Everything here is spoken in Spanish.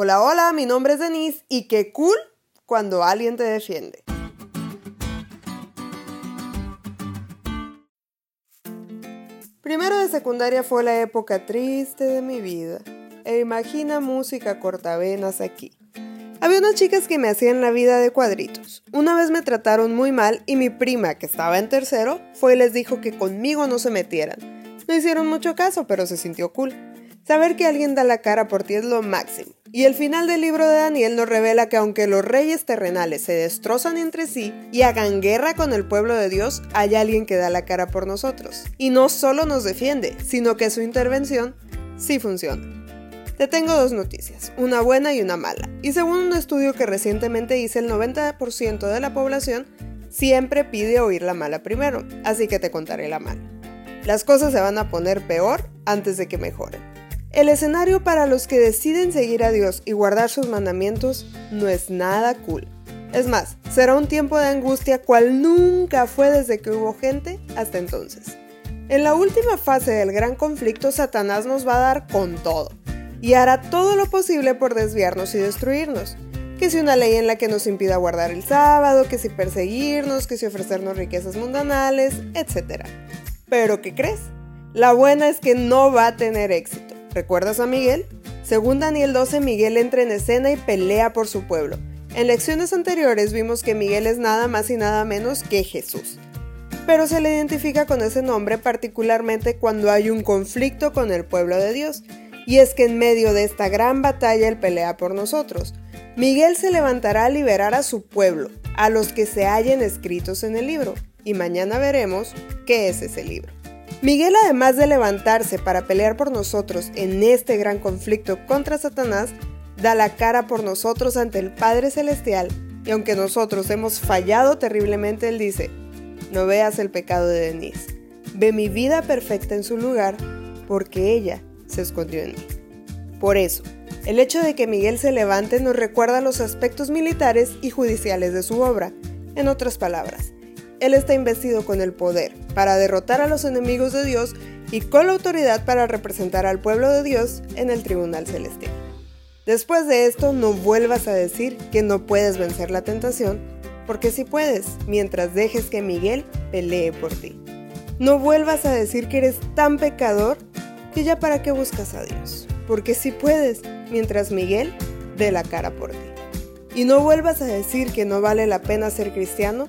Hola, hola, mi nombre es Denise y qué cool cuando alguien te defiende. Primero de secundaria fue la época triste de mi vida. E imagina música cortavenas aquí. Había unas chicas que me hacían la vida de cuadritos. Una vez me trataron muy mal y mi prima, que estaba en tercero, fue y les dijo que conmigo no se metieran. No hicieron mucho caso, pero se sintió cool. Saber que alguien da la cara por ti es lo máximo. Y el final del libro de Daniel nos revela que aunque los reyes terrenales se destrozan entre sí y hagan guerra con el pueblo de Dios, hay alguien que da la cara por nosotros. Y no solo nos defiende, sino que su intervención sí funciona. Te tengo dos noticias, una buena y una mala. Y según un estudio que recientemente hice, el 90% de la población siempre pide oír la mala primero, así que te contaré la mala. Las cosas se van a poner peor antes de que mejoren. El escenario para los que deciden seguir a Dios y guardar sus mandamientos no es nada cool. Es más, será un tiempo de angustia cual nunca fue desde que hubo gente hasta entonces. En la última fase del gran conflicto, Satanás nos va a dar con todo y hará todo lo posible por desviarnos y destruirnos. Que si una ley en la que nos impida guardar el sábado, que si perseguirnos, que si ofrecernos riquezas mundanales, etc. Pero ¿qué crees? La buena es que no va a tener éxito. ¿Recuerdas a Miguel? Según Daniel 12, Miguel entra en escena y pelea por su pueblo. En lecciones anteriores vimos que Miguel es nada más y nada menos que Jesús. Pero se le identifica con ese nombre particularmente cuando hay un conflicto con el pueblo de Dios. Y es que en medio de esta gran batalla él pelea por nosotros. Miguel se levantará a liberar a su pueblo, a los que se hallen escritos en el libro. Y mañana veremos qué es ese libro. Miguel, además de levantarse para pelear por nosotros en este gran conflicto contra Satanás, da la cara por nosotros ante el Padre Celestial, y aunque nosotros hemos fallado terriblemente, Él dice, no veas el pecado de Denise, ve mi vida perfecta en su lugar, porque ella se escondió en mí. Por eso, el hecho de que Miguel se levante nos recuerda los aspectos militares y judiciales de su obra. En otras palabras, él está investido con el poder para derrotar a los enemigos de Dios y con la autoridad para representar al pueblo de Dios en el tribunal celestial. Después de esto, no vuelvas a decir que no puedes vencer la tentación, porque sí puedes, mientras dejes que Miguel pelee por ti. No vuelvas a decir que eres tan pecador que ya para qué buscas a Dios, porque sí puedes, mientras Miguel dé la cara por ti. Y no vuelvas a decir que no vale la pena ser cristiano,